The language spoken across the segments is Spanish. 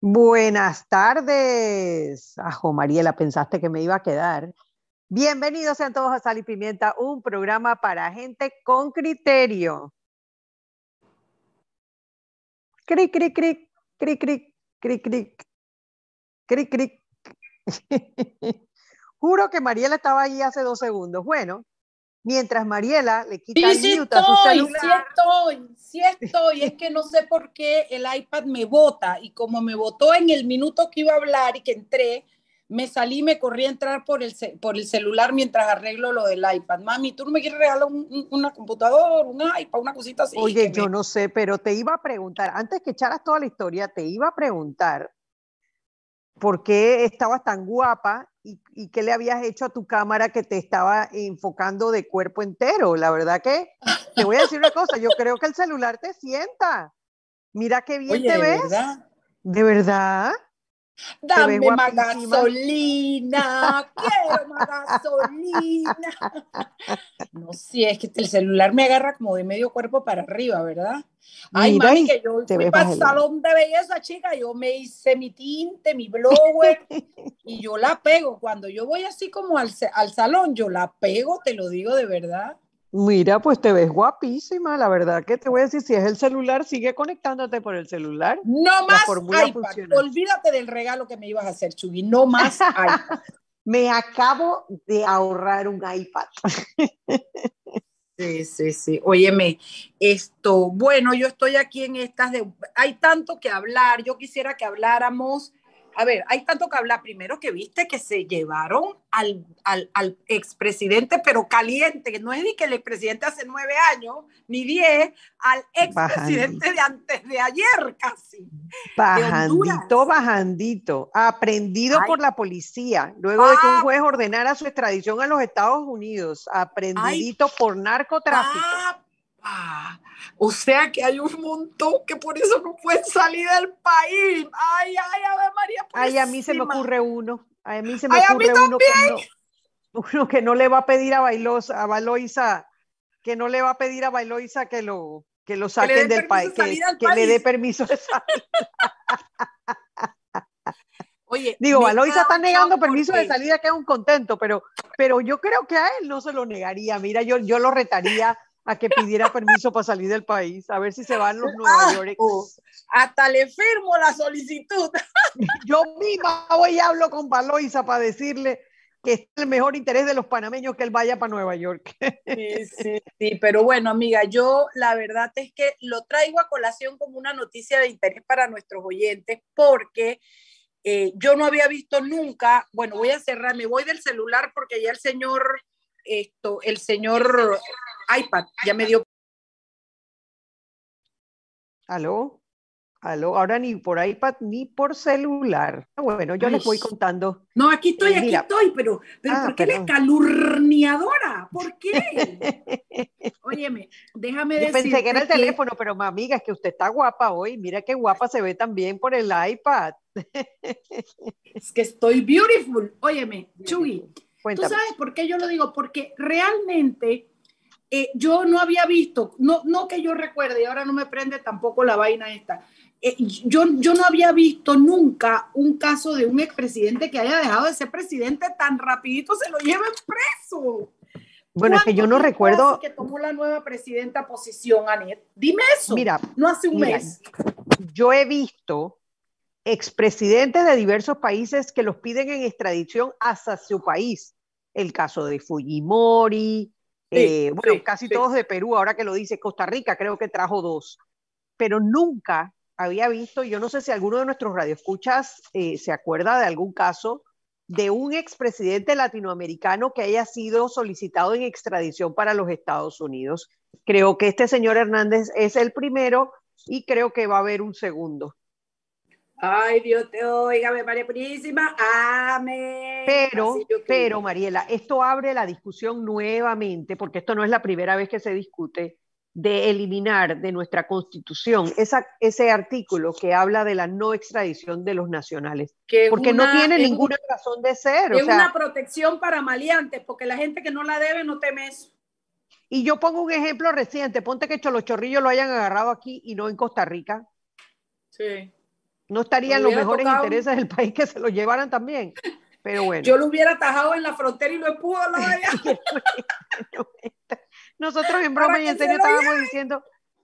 Buenas tardes. Ajo, Mariela, pensaste que me iba a quedar. Bienvenidos sean todos a Sal y Pimienta, un programa para gente con criterio. Cric, cric, cric, cric, cric, cric, cric, cric. Juro que Mariela estaba ahí hace dos segundos. Bueno, mientras Mariela le quita sí, el mute a su celular. sí estoy, sí estoy. Es que no sé por qué el iPad me bota y como me botó en el minuto que iba a hablar y que entré, me salí, me corrí a entrar por el, ce- por el celular mientras arreglo lo del iPad. Mami, ¿tú no me quieres regalar un- un- una computadora, un iPad, una cosita así? Oye, yo me- no sé, pero te iba a preguntar, antes que echaras toda la historia, te iba a preguntar por qué estabas tan guapa y, y qué le habías hecho a tu cámara que te estaba enfocando de cuerpo entero. La verdad que te voy a decir una cosa, yo creo que el celular te sienta. Mira qué bien Oye, te ¿de ves. verdad? ¿De verdad? Dame más gasolina, quiero más gasolina. No sé, es que el celular me agarra como de medio cuerpo para arriba, ¿verdad? Ay, Mira, mami, que yo te fui para el salón de belleza, chica, yo me hice mi tinte, mi blower, y yo la pego. Cuando yo voy así como al salón, yo la pego, te lo digo de verdad. Mira, pues te ves guapísima, la verdad que te voy a decir, si es el celular, sigue conectándote por el celular. No más iPad. funciona. Olvídate del regalo que me ibas a hacer, Chugui. No más iPad. Me acabo de ahorrar un iPad. Sí, sí, sí. Óyeme, esto, bueno, yo estoy aquí en estas de, hay tanto que hablar, yo quisiera que habláramos, a ver, hay tanto que hablar, primero que viste que se llevaron al, al, al expresidente, pero caliente, que no es ni que el expresidente hace nueve años, ni diez, al expresidente de antes de ayer casi. Bajandito, bajandito, aprendido Ay. por la policía, luego de que un Ah. juez ordenara su extradición a los Estados Unidos, aprendidito por narcotráfico. Ah, o sea que hay un montón que por eso no pueden salir del país. Ay, ay, Ave María. Ay, a mí se me ocurre uno, a mí se me Ay, a mí ocurre uno que, no, uno que no le va a pedir a Bailosa, a Baloisa, que no le va a pedir a Bailoisa que lo, que lo saquen del país, que, le dé permiso de salir. Oye, Digo, quedado está negando permiso de salida, que es un contento, pero, pero yo creo que a él no se lo negaría. Mira, yo, yo lo retaría a que pidiera permiso para salir del país, a ver si se van los Nueva Ah, York. oh, hasta le firmo la solicitud. Yo misma voy y hablo con Baloisa para decirle que es el mejor interés de los panameños que él vaya para Nueva York. Sí, sí, sí, pero bueno, amiga, yo la verdad es que lo traigo a colación como una noticia de interés para nuestros oyentes porque eh, yo no había visto nunca, bueno, voy a cerrar, me voy del celular porque ya el señor, esto, el señor iPad ya me dio. ¿Aló? ¿Aló? Ahora ni por iPad ni por celular. Bueno, yo les voy contando. No, aquí estoy, Eh, aquí estoy, pero, pero Ah, ¿por qué eres calurniadora? ¿Por qué? Óyeme, déjame Yo decirte pensé que era el teléfono, pero mi amiga, es que usted está guapa hoy. Mira qué guapa se ve también por el iPad. es que estoy beautiful. Óyeme, Chuy, ¿Tú sabes por qué yo lo digo? Porque realmente eh, yo no había visto, no, no que yo recuerde, y ahora no me prende tampoco la vaina esta. eh, yo, yo no había visto nunca un caso de un expresidente que haya dejado de ser presidente tan rapidito, se lo lleven preso. Bueno, es que yo no ¿Cuánto tiempo recuerdo. que tomó la nueva presidenta posición, Anet? Dime eso. Mira, no hace un mira, mes. yo he visto expresidentes de diversos países que los piden en extradición hacia su país. El caso de Fujimori, eh, bueno, casi todos de Perú, ahora que lo dice Costa Rica, creo que trajo dos. Pero nunca había visto, yo no sé si alguno de nuestros radioescuchas eh, se acuerda de algún caso de un expresidente latinoamericano que haya sido solicitado en extradición para los Estados Unidos. Creo que este señor Hernández es el primero y creo que va a haber un segundo. Ay, Dios te oiga, María Purísima. Amén. Pero, pero Mariela, esto abre la discusión nuevamente, porque esto no es la primera vez que se discute, de eliminar de nuestra constitución esa, ese artículo que habla de la no extradición de los nacionales, Que porque no tiene ninguna razón de ser. Es o sea, una protección para maleantes, porque la gente que no la debe no teme eso. y yo pongo un ejemplo reciente, ponte que Chorrillo lo hayan agarrado aquí y no en Costa Rica. Sí. No estarían los mejores intereses del país que se lo llevaran también. Pero bueno. Yo lo hubiera atajado en la frontera y lo empujo a la valla. Nosotros en broma y en serio estábamos diciendo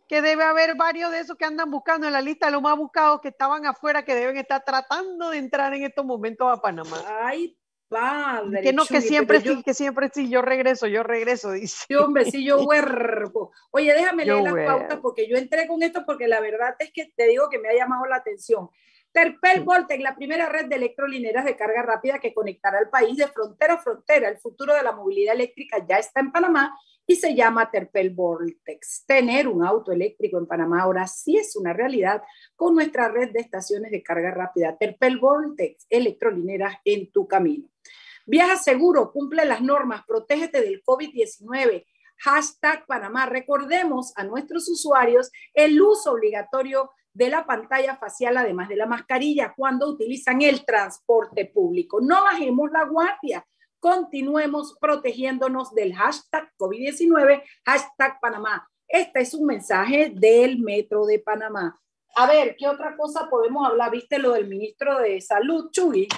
que debe haber varios de esos que andan buscando en la lista de los más buscados que estaban afuera que deben estar tratando de entrar en estos momentos a Panamá. Ay, padre. Que no, que siempre sí, que siempre sí, yo regreso, yo regreso, dice. Sí, hombre, sí, yo huervo. Oye, déjame leer las pautas porque yo entré con esto porque la verdad es que te digo que me ha llamado la atención. Terpel Voltec, la primera red de electrolineras de carga rápida que conectará al país de frontera a frontera. El futuro de la movilidad eléctrica ya está en Panamá y se llama Terpel Voltex. Tener un auto eléctrico en Panamá ahora sí es una realidad con nuestra red de estaciones de carga rápida. Terpel Voltex, electrolineras en tu camino. Viaja seguro, cumple las normas, protégete del COVID-19. Hashtag Panamá. Recordemos a nuestros usuarios el uso obligatorio de la pantalla facial, además de la mascarilla, cuando utilizan el transporte público. No bajemos la guardia, continuemos protegiéndonos del hashtag COVID-19, hashtag Panamá. Este es un mensaje del Metro de Panamá. A ver, ¿qué otra cosa podemos hablar? ¿Viste lo del ministro de Salud, Chuy?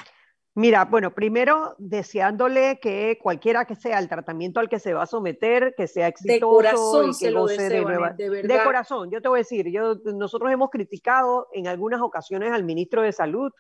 Mira, bueno, primero deseándole que cualquiera que sea el tratamiento al que se va a someter, que sea exitoso de corazón se lo deseo, de, de, corazón, yo te voy a decir, yo, nosotros hemos criticado en algunas ocasiones al ministro de Salud,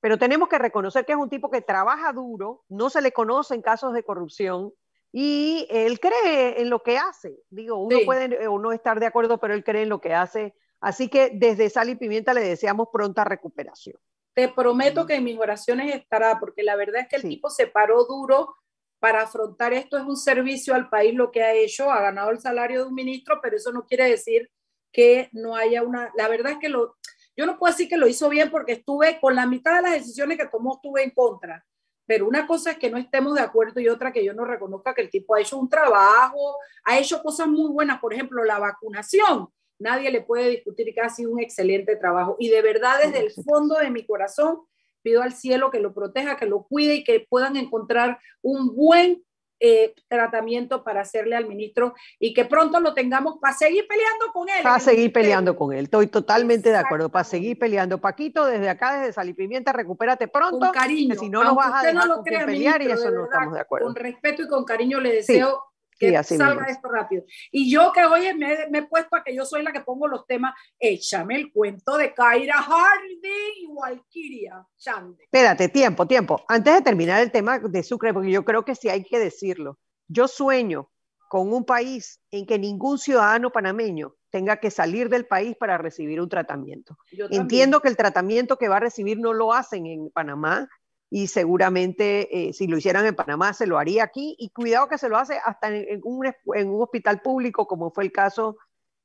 pero tenemos que reconocer que es un tipo que trabaja duro, no se le conoce en casos de corrupción y él cree en lo que hace. Digo, uno puede o no estar de acuerdo, pero él cree en lo que hace. Así que desde Sal y Pimienta le deseamos pronta recuperación. Te prometo que en mis oraciones estará, porque la verdad es que el tipo se paró duro para afrontar esto. Es un servicio al país lo que ha hecho, ha ganado el salario de un ministro, pero eso no quiere decir que no haya una... La verdad es que lo... Yo no puedo decir que lo hizo bien porque estuve con la mitad de las decisiones que tomó, estuve en contra. Pero una cosa es que no estemos de acuerdo y otra que yo no reconozca que el tipo ha hecho un trabajo, ha hecho cosas muy buenas, por ejemplo, la vacunación nadie le puede discutir que ha sido un excelente trabajo. Y de verdad, desde el fondo de mi corazón, pido al cielo que lo proteja, que lo cuide y que puedan encontrar un buen eh, tratamiento para hacerle al ministro y que pronto lo tengamos para seguir peleando con él. Para seguir peleando con él, estoy totalmente de acuerdo, para seguir peleando. Paquito, desde acá, desde Sal y Pimienta, recupérate pronto. Con cariño. si no nos vas a dejar con pelear y eso no estamos de acuerdo. Con respeto y con cariño le deseo que salga esto rápido. Y yo que hoy me, he puesto a que yo soy la que pongo los temas, échame el cuento de Kaira Harding y Walkiria Chande. Espérate, tiempo, tiempo. Antes de terminar el tema de Sucre, porque yo creo que sí hay que decirlo, yo sueño con un país en que ningún ciudadano panameño tenga que salir del país para recibir un tratamiento. Entiendo que el tratamiento que va a recibir no lo hacen en Panamá, y seguramente eh, si lo hicieran en Panamá se lo haría aquí y cuidado que se lo hace hasta en, un, en un, hospital público como fue el caso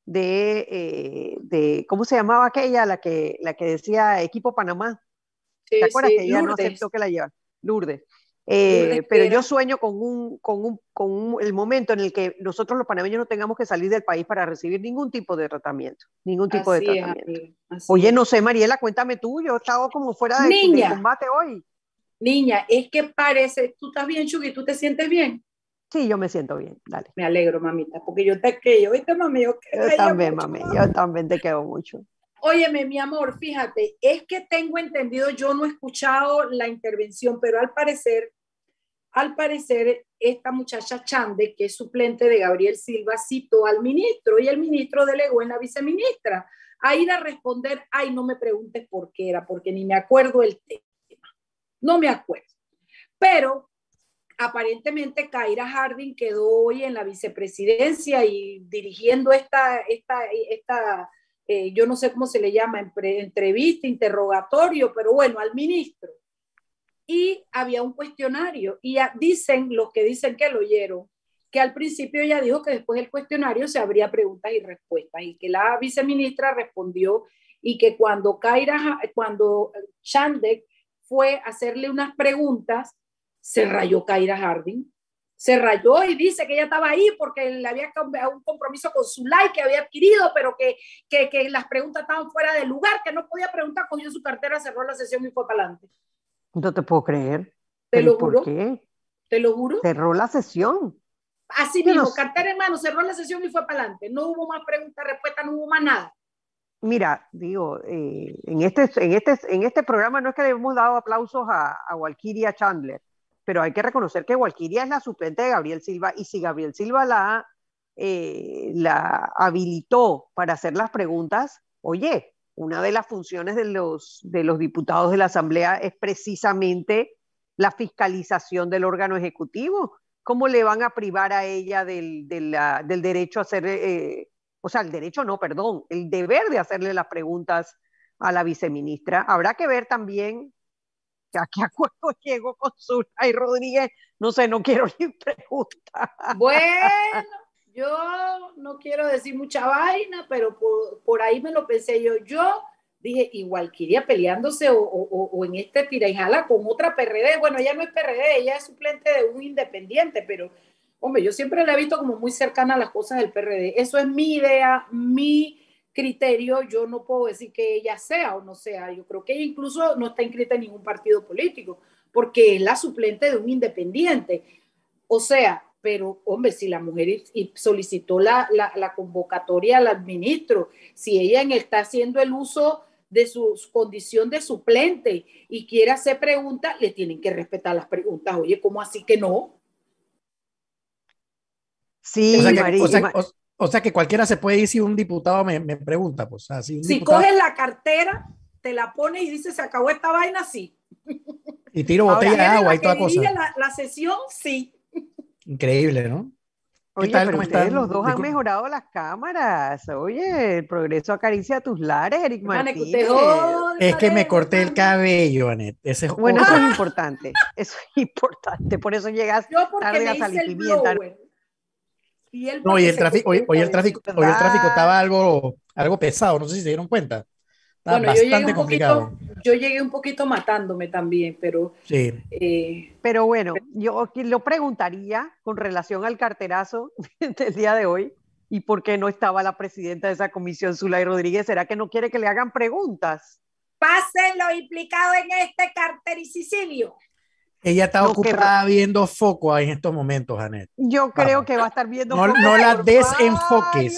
de, eh, de, ¿cómo se llamaba aquella? La que, la que decía Equipo Panamá. ¿Te acuerdas que ella no aceptó que la llevan? Lourdes. Eh, pero yo sueño con, un, con, un, con el momento en el que nosotros los panameños no tengamos que salir del país para recibir ningún tipo de tratamiento, ningún tipo de tratamiento. Oye, no sé, Mariela, cuéntame tú, yo he estado como fuera de, de combate hoy. Niña, es que parece, tú estás bien, Chugi, tú te sientes bien. Sí, yo me siento bien, dale. Me alegro, mamita, porque yo te quedo, ¿viste, mami? Yo, yo también, mami, yo también te quedo mucho. Óyeme, mi amor, fíjate, es que tengo entendido, yo no he escuchado la intervención, pero al parecer, al parecer, esta muchacha Chande, que es suplente de Gabriel Silva, citó al ministro y el ministro delegó en la viceministra a ir a responder, ay, no me preguntes por qué era, porque ni me acuerdo el tema. No me acuerdo. Pero aparentemente Kaira Harding quedó hoy en la vicepresidencia y dirigiendo esta, esta, esta eh, yo no sé cómo se le llama, entrevista, interrogatorio, pero bueno, al ministro. Y había un cuestionario y dicen los que dicen que lo oyeron, que al principio ella dijo que después del cuestionario se habría preguntas y respuestas y que la viceministra respondió y que cuando Kaira, cuando Chandek fue hacerle unas preguntas, se rayó Kaira Harding. Se rayó y dice que ella estaba ahí porque le había un compromiso con su like que había adquirido, pero que, que, que las preguntas estaban fuera de lugar, que no podía preguntar, cogió su cartera, cerró la sesión y fue para adelante. No te puedo creer. ¿Te lo juro? ¿Por qué? ¿Te lo juro? Cerró la sesión. Así mismo, cartera en mano, cerró la sesión y fue para adelante. No hubo más preguntas, respuestas, no hubo más nada. Mira, digo, eh, en, este, en, este, en este programa no es que le hemos dado aplausos a, a Walkiria Chandler, pero hay que reconocer que Walkiria es la suplente de Gabriel Silva y si Gabriel Silva la, eh, la habilitó para hacer las preguntas, oye, una de las funciones de los, de los diputados de la Asamblea es precisamente la fiscalización del órgano ejecutivo. ¿Cómo le van a privar a ella del, del, derecho a hacer eh, o sea, el derecho no, perdón, el deber de hacerle las preguntas a la viceministra. Habrá que ver también a qué acuerdo llegó con y Rodríguez. No sé, no quiero ni preguntar. Bueno, yo no quiero decir mucha vaina, pero por, ahí me lo pensé yo. Yo dije, igual que iría peleándose o, o, en este tira y jala con otra PRD. Bueno, ella no es PRD, ella es suplente de un independiente, pero hombre, yo siempre la he visto como muy cercana a las cosas del PRD. Eso es mi idea, mi criterio. Yo no puedo decir que ella sea o no sea. Yo creo que ella incluso no está inscrita en ningún partido político, porque es la suplente de un independiente. O sea, pero hombre, si la mujer solicitó la, la, convocatoria al ministro, si ella está haciendo el uso de su condición de suplente y quiere hacer preguntas, le tienen que respetar las preguntas. Oye, ¿cómo así que no? Sí, o sea, que, o, sea, que, cualquiera se puede ir si un diputado me, me pregunta, pues. si coges la cartera, te la pones y dices, se acabó esta vaina, sí. Y tiro botella de agua y toda cosa. La, la sesión, sí. Increíble, ¿no? Oye, tal? pero ustedes los dos han mejorado las cámaras. Oye, el progreso acaricia tus lares, Eric Martínez. Es que me corté el cabello, Anet. Ese es bueno, eso es importante. Eso es importante. Por eso llegas tarde a salir pimienta. Y no, hoy el tráfico, hoy, el tráfico, hoy el tráfico estaba algo, algo pesado, no sé si se dieron cuenta. Estaba bastante complicado. yo llegué un poquito matándome también, pero. Sí. Eh, pero bueno, yo lo preguntaría con relación al carterazo del día de hoy y por qué no estaba la presidenta de esa comisión, Zulay Rodríguez. ¿Será que no quiere que le hagan preguntas? Pasen lo implicado en este cartericidio. Ella está ocupada viendo foco en estos momentos, Janet. Yo creo que va a estar viendo no, No la desenfoques.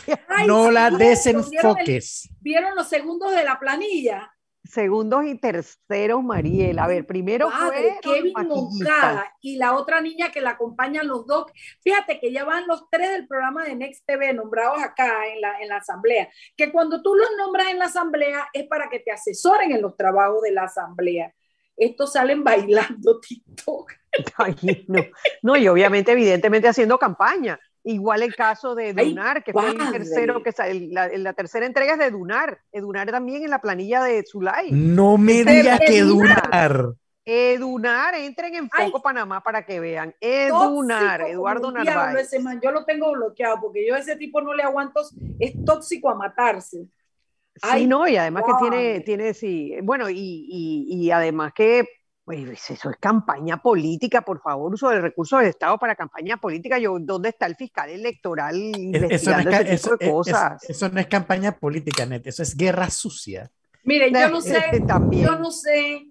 no la desenfoques. ¿Vieron, los segundos de la planilla? Segundos y terceros, Mariel. A ver, primero fue Kevin Moncada y la otra niña que la acompañan los dos. Fíjate que ya van los tres del programa de Next TV nombrados acá en la, en la asamblea. Que cuando tú los nombras en la asamblea es para que te asesoren en los trabajos de la asamblea estos salen bailando TikTok. no. no, y obviamente, evidentemente haciendo campaña. Igual el caso de Dunar, que fue el tercero, que la, la, tercera entrega es de Dunar. Dunar también en la planilla de Zulay. No me digas que Dunar. Edunar, entren en Foco Panamá para que vean. Edunar, Eduardo Narváez. yo lo tengo bloqueado porque yo a ese tipo no le aguanto, es tóxico a matarse. Sí, no, y además que tiene, tiene, sí, bueno, y, y, y además que pues eso es campaña política, por favor, uso del recurso del Estado para campaña política. Yo, ¿Dónde está el fiscal electoral investigando eso no es, ese tipo de cosas? eso no es campaña política, Net, eso es guerra sucia. Mire, yo no sé, yo no sé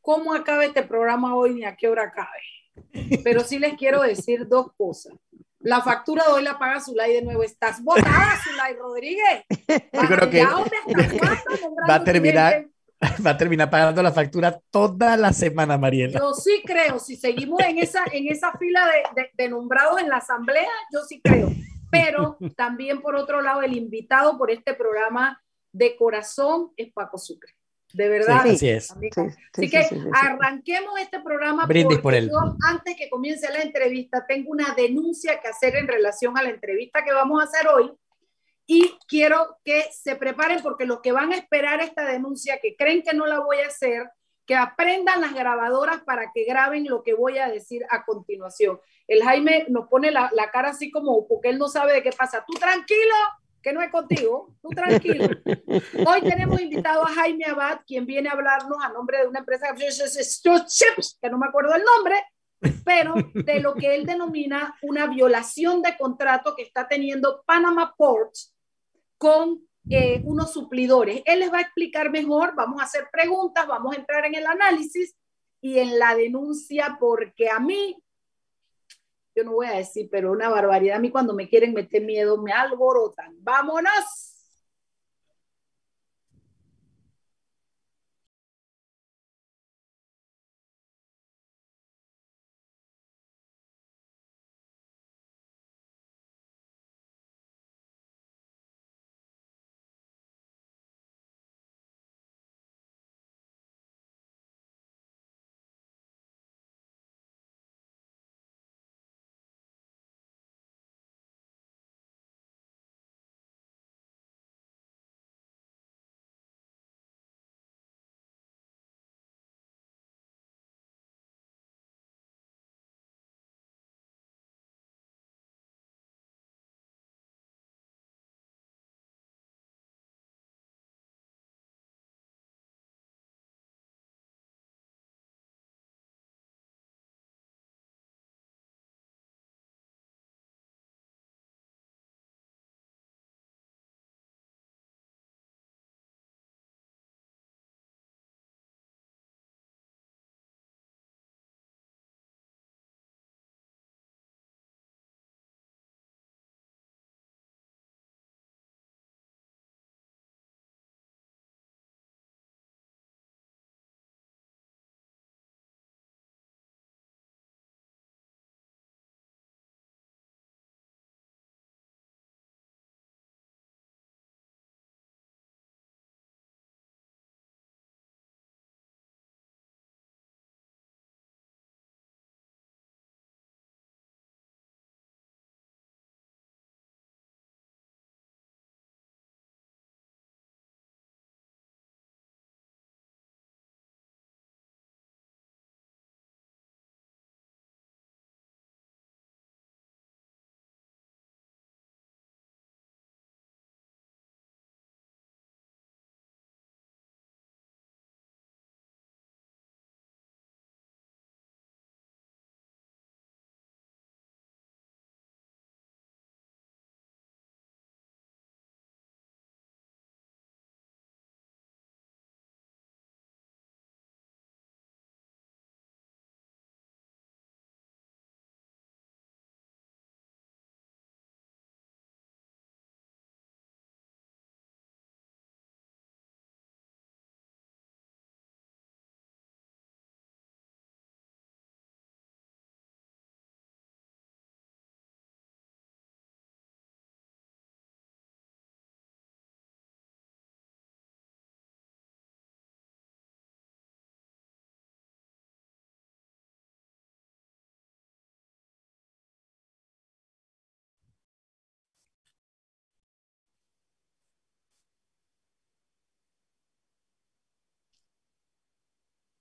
cómo acabe este programa hoy ni a qué hora acabe, pero sí les quiero decir dos cosas. La factura de hoy la paga Zulay de nuevo. Estás botada, Zulay Rodríguez. Yo creo que va a terminar. Va a terminar pagando la factura toda la semana, Mariela. Yo sí creo, si seguimos en esa, en esa fila de, de nombrados en la asamblea, yo sí creo. Pero también, por otro lado, el invitado por este programa de corazón es Paco Sucre. De verdad. Sí, así es. así que arranquemos este programa. Brindis por él. antes que comience la entrevista, tengo una denuncia que hacer en relación a la entrevista que vamos a hacer hoy. Y quiero que se preparen porque los que van a esperar esta denuncia, que creen que no la voy a hacer, que aprendan las grabadoras para que graben lo que voy a decir a continuación. El Jaime nos pone la, la cara así como porque él no sabe de qué pasa. Tú tranquilo, que no es contigo, tú tranquilo. Hoy tenemos invitado a Jaime Abad, quien viene a hablarnos a nombre de una empresa que no me acuerdo el nombre, pero de lo que él denomina una violación de contrato que está teniendo Panama Ports con eh, unos suplidores. Él les va a explicar mejor, vamos a hacer preguntas, vamos a entrar en el análisis y en la denuncia, porque a mí yo no voy a decir, pero una barbaridad. A mí cuando me quieren meter miedo me alborotan. ¡Vámonos!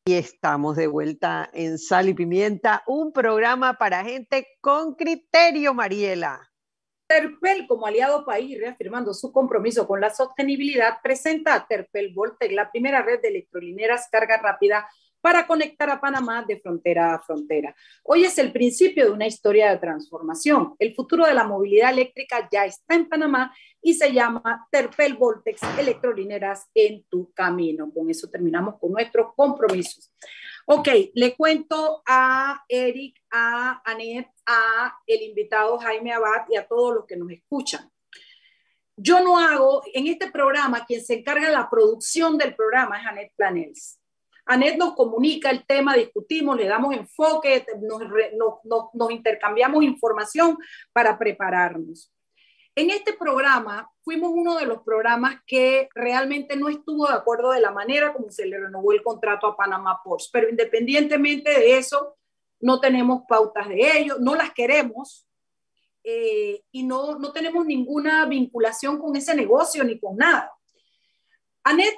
Y estamos de vuelta en Sal y Pimienta, un programa para gente con criterio, Mariela. Terpel, como aliado país, reafirmando su compromiso con la sostenibilidad, presenta a Terpel Voltec, la primera red de electrolineras carga rápida para conectar a Panamá de frontera a frontera. Hoy es el principio de una historia de transformación. El futuro de la movilidad eléctrica ya está en Panamá y se llama Terpel Voltex Electrolineras en tu camino. Con eso terminamos con nuestros compromisos. Ok, le cuento a Eric, a Anet, a el invitado Jaime Abad y a todos los que nos escuchan. Yo no hago, en este programa, quien se encarga de la producción del programa es Anet Planels. Anet nos comunica el tema, discutimos, le damos enfoque, nos, intercambiamos información para prepararnos. En este programa fuimos uno de los programas que realmente no estuvo de acuerdo de la manera como se le renovó el contrato a Panamá Ports, pero independientemente de eso, no tenemos pautas de ello, no las queremos eh, y no, no tenemos ninguna vinculación con ese negocio ni con nada. Anet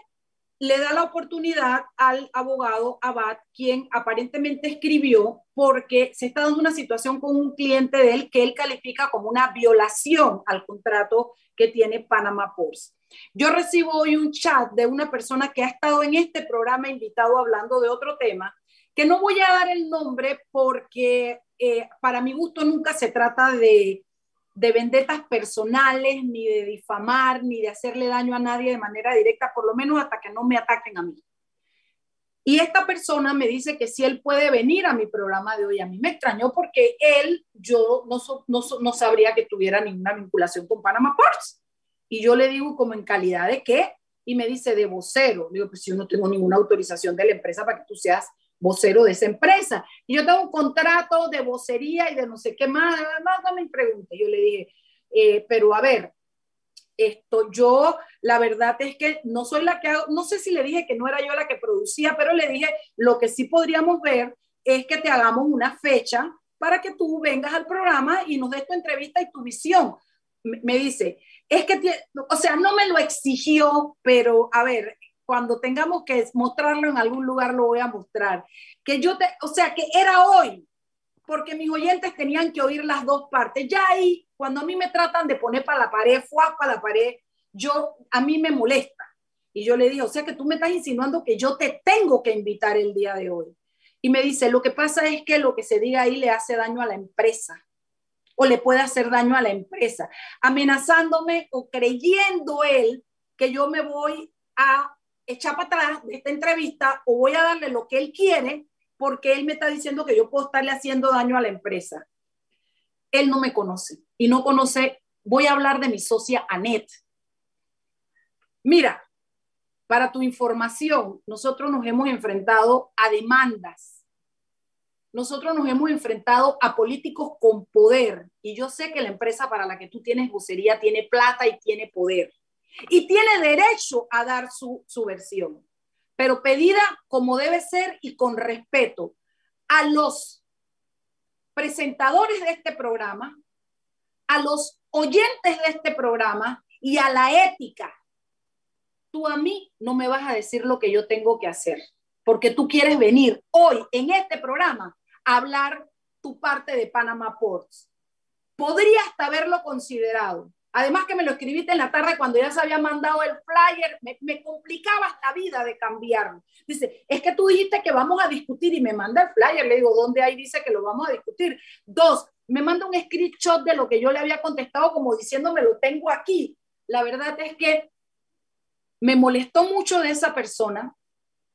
le da la oportunidad al abogado Abad, quien aparentemente escribió porque se está dando una situación con un cliente de él que él califica como una violación al contrato que tiene Panama Ports. Yo recibo hoy un chat de una persona que ha estado en este programa invitado hablando de otro tema, que no voy a dar el nombre porque eh, para mi gusto nunca se trata de de vendetas personales, ni de difamar, ni de hacerle daño a nadie de manera directa, por lo menos hasta que no me ataquen a mí. Y esta persona me dice que si él puede venir a mi programa de hoy. A mí me extrañó porque él, yo no, no, no sabría que tuviera ninguna vinculación con Panama Ports. Y yo le digo como en calidad de qué, y me dice de vocero. digo, pues yo no tengo ninguna autorización de la empresa para que tú seas vocero de esa empresa. Y yo tengo un contrato de vocería y de no sé qué más, más no me pregunte. Yo le dije, eh, pero a ver, esto yo, la verdad es que no soy la que hago, no sé si le dije que no era yo la que producía, pero le dije, lo que sí podríamos ver es que te hagamos una fecha para que tú vengas al programa y nos des tu entrevista y tu visión. Me dice, es que, o sea, no me lo exigió, pero a ver, cuando tengamos que mostrarlo en algún lugar, lo voy a mostrar. Que yo te, o sea, que era hoy, porque mis oyentes tenían que oír las dos partes. Ya ahí, cuando a mí me tratan de poner para la pared, fue para la pared, yo, a mí me molesta. Y yo le dije, o sea que tú me estás insinuando que yo te tengo que invitar el día de hoy. Y me dice, lo que pasa es que lo que se diga ahí le hace daño a la empresa o le puede hacer daño a la empresa, amenazándome o creyendo él que yo me voy a echar para atrás de esta entrevista o voy a darle lo que él quiere porque él me está diciendo que yo puedo estarle haciendo daño a la empresa. Él no me conoce y no conoce, voy a hablar de mi socia Anet. Mira, para tu información, nosotros nos hemos enfrentado a demandas. Nosotros nos hemos enfrentado a políticos con poder. Y yo sé que la empresa para la que tú tienes vocería tiene plata y tiene poder y tiene derecho a dar su, versión, pero pedida como debe ser y con respeto a los presentadores de este programa, a los oyentes de este programa y a la ética. Tú a mí no me vas a decir lo que yo tengo que hacer, porque tú quieres venir hoy en este programa a hablar tu parte de Panama Ports. Podría hasta haberlo considerado, Además que me lo escribiste en la tarde cuando ya se había mandado el flyer, me, complicaba la vida de cambiarlo. Dice, es que tú dijiste que vamos a discutir y me manda el flyer. Le digo, ¿dónde ahí dice que lo vamos a discutir? Dos, me manda un screenshot de lo que yo le había contestado como diciéndome, lo tengo aquí. La verdad es que me molestó mucho de esa persona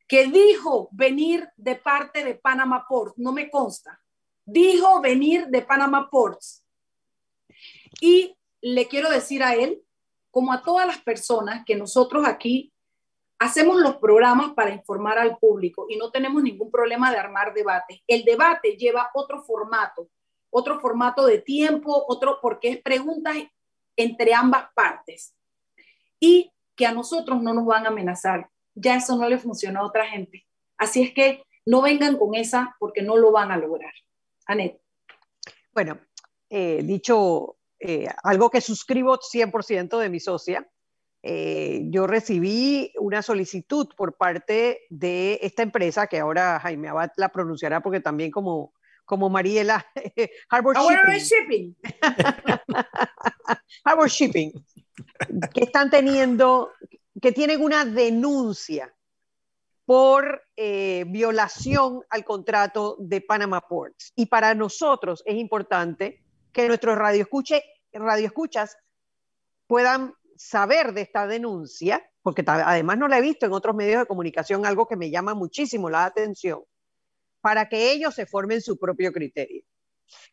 que dijo venir de parte de Panama Ports, no me consta, dijo venir de Panama Ports. Y le quiero decir a él, como a todas las personas, que nosotros aquí hacemos los programas para informar al público y no tenemos ningún problema de armar debate. El debate lleva otro formato, otro formato de tiempo, otro porque es preguntas entre ambas partes. Y que a nosotros no nos van a amenazar. Ya eso no le funciona a otra gente. Así es que no vengan con esa porque no lo van a lograr. Anet. Bueno, eh, dicho eh, algo que suscribo 100% de mi socia. eh, yo recibí una solicitud por parte de esta empresa, que ahora Jaime Abad la pronunciará porque también como, como Mariela, Harbor Shipping. Harbor Shipping, que están teniendo, que tienen una denuncia por eh, violación al contrato de Panama Ports. Y para nosotros es importante que nuestros radioescuchas puedan saber de esta denuncia, porque además no la he visto en otros medios de comunicación, algo que me llama muchísimo la atención, para que ellos se formen su propio criterio.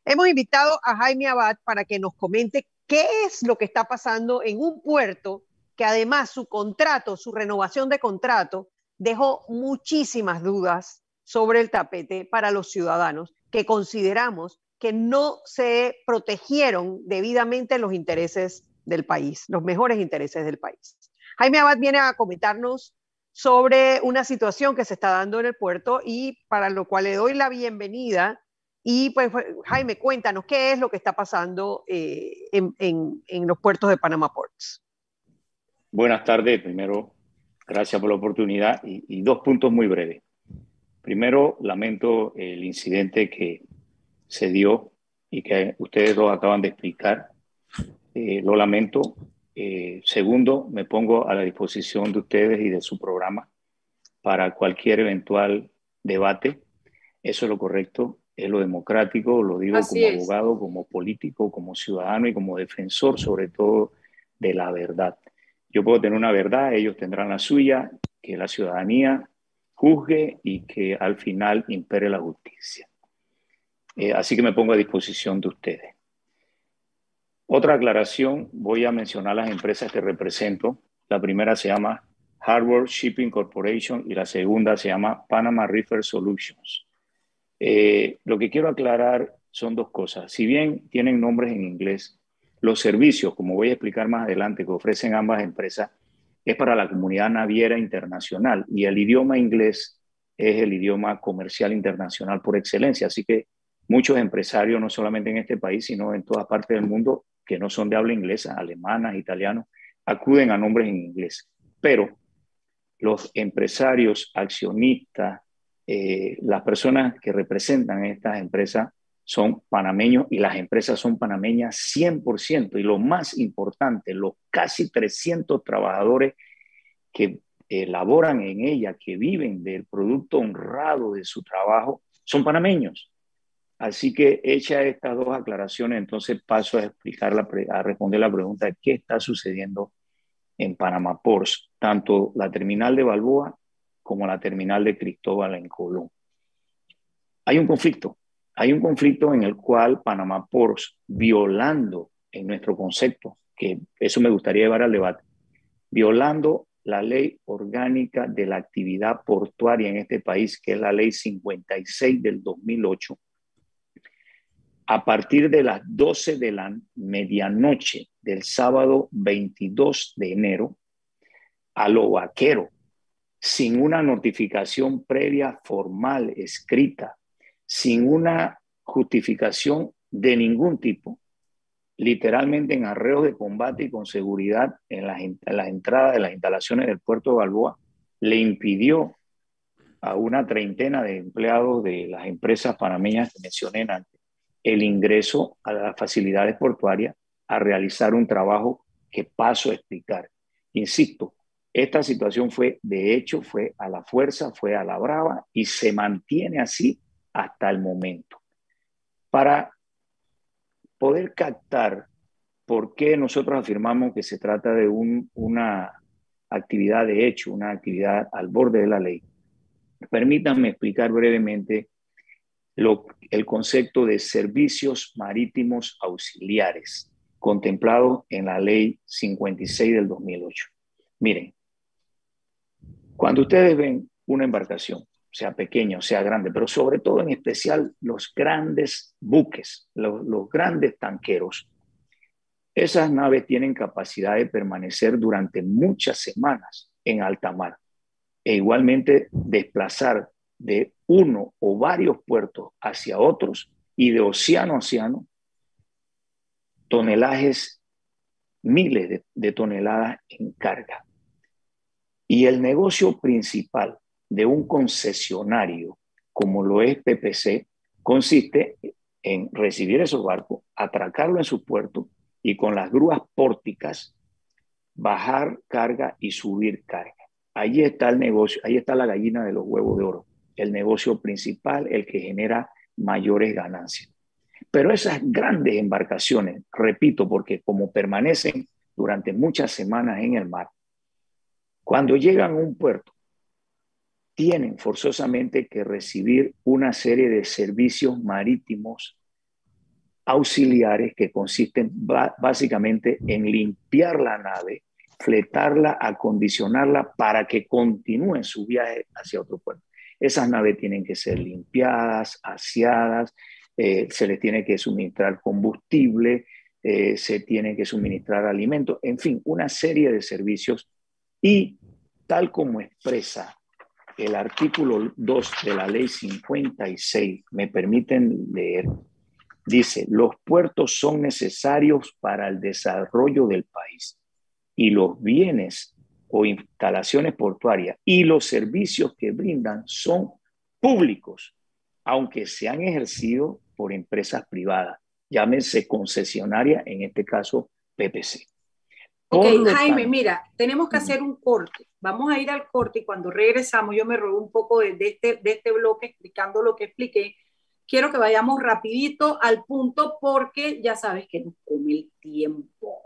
Hemos invitado a Jaime Abad para que nos comente qué es lo que está pasando en un puerto que además su contrato, su renovación de contrato, dejó muchísimas dudas sobre el tapete para los ciudadanos que consideramos que no se protegieron debidamente los intereses del país, los mejores intereses del país. Jaime Abad viene a comentarnos sobre una situación que se está dando en el puerto y para lo cual le doy la bienvenida. Y pues, Jaime, cuéntanos qué es lo que está pasando eh, en, los puertos de Panama Ports. Buenas tardes. Primero, gracias por la oportunidad y, y dos puntos muy breves. Primero, lamento el incidente que se dio y que ustedes dos acaban de explicar eh, lo lamento. Eh, segundo, me pongo a la disposición de ustedes y de su programa para cualquier eventual debate. Eso es lo correcto, es lo democrático, lo digo como abogado, como político, como ciudadano y como defensor sobre todo de la verdad. Yo puedo tener una verdad, ellos tendrán la suya, que la ciudadanía juzgue y que al final impere la justicia. Eh, así que me pongo a disposición de ustedes. Otra aclaración, voy a mencionar las empresas que represento. La primera se llama Harbor Shipping Corporation y la segunda se llama Panama River Solutions. Eh, lo que quiero aclarar son dos cosas. Si bien tienen nombres en inglés, los servicios, como voy a explicar más adelante, que ofrecen ambas empresas, es para la comunidad naviera internacional y el idioma inglés es el idioma comercial internacional por excelencia. Así que muchos empresarios, no solamente en este país, sino en todas partes del mundo, que no son de habla inglesa, alemanas, italianos, acuden a nombres en inglés. Pero los empresarios, accionistas, eh, las personas que representan estas empresas son panameños y las empresas son panameñas 100%. Y lo más importante, los casi 300 trabajadores que elaboran en ella, que viven del producto honrado de su trabajo, son panameños. Así que hecha estas dos aclaraciones, entonces paso a explicar, a responder la pregunta qué está sucediendo en Panamá Ports, tanto la terminal de Balboa como la terminal de Cristóbal en Colón. Hay un conflicto, hay un conflicto en el cual Panamá Ports, violando en nuestro concepto, que eso me gustaría llevar al debate, violando la ley orgánica de la actividad portuaria en este país, que es la ley 56 del 2008, a partir de las 12 de la medianoche del sábado 22 de enero a lo vaquero, sin una notificación previa formal, escrita, sin una justificación de ningún tipo, literalmente en arreos de combate y con seguridad en las, entradas de las instalaciones del puerto de Balboa, le impidió a una treintena de empleados de las empresas panameñas que mencioné antes el ingreso a las facilidades portuarias a realizar un trabajo que paso a explicar. Insisto, esta situación fue, de hecho, fue a la fuerza, fue a la brava y se mantiene así hasta el momento. Para poder captar por qué nosotros afirmamos que se trata de una actividad de hecho, una actividad al borde de la ley, permítanme explicar brevemente el concepto de servicios marítimos auxiliares, contemplado en la ley 56 del 2008. Miren, cuando ustedes ven una embarcación, sea pequeña o sea grande, pero sobre todo en especial los grandes buques, los, grandes tanqueros, esas naves tienen capacidad de permanecer durante muchas semanas en alta mar e igualmente desplazar de uno o varios puertos hacia otros y de océano a océano tonelajes miles de, toneladas en carga. Y el negocio principal de un concesionario como lo es PPC consiste en recibir esos barcos, atracarlo en su puerto y con las grúas pórticas bajar carga y subir carga. Ahí está el negocio, ahí está la gallina de los huevos de oro, el negocio principal, el que genera mayores ganancias. Pero esas grandes embarcaciones, repito, porque como permanecen durante muchas semanas en el mar, cuando llegan a un puerto, tienen forzosamente que recibir una serie de servicios marítimos auxiliares que consisten básicamente en limpiar la nave, fletarla, acondicionarla para que continúe su viaje hacia otro puerto. Esas naves tienen que ser limpiadas, aseadas, eh, se les tiene que suministrar combustible, eh, se tiene que suministrar alimentos, en fin, una serie de servicios. Y tal como expresa el artículo 2 de la ley 56, me permiten leer, dice, los puertos son necesarios para el desarrollo del país y los bienes o instalaciones portuarias y los servicios que brindan son públicos, aunque se han ejercido por empresas privadas, llámense concesionaria, en este caso PPC. Ok, Jaime, mira, tenemos que hacer un corte. Vamos a ir al corte y cuando regresamos, yo me robo un poco de, este, de este bloque explicando lo que expliqué. Quiero que vayamos rapidito al punto porque ya sabes que nos come el tiempo.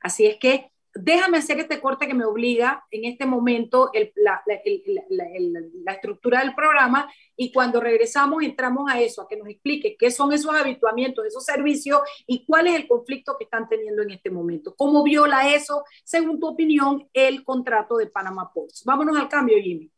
Así es que déjame hacer este corte que me obliga en este momento la, estructura del programa y cuando regresamos entramos a eso, a que nos explique qué son esos habituamientos, esos servicios y cuál es el conflicto que están teniendo en este momento. ¿Cómo viola eso, según tu opinión, el contrato de Panama Ports? Vámonos al cambio, Jimmy.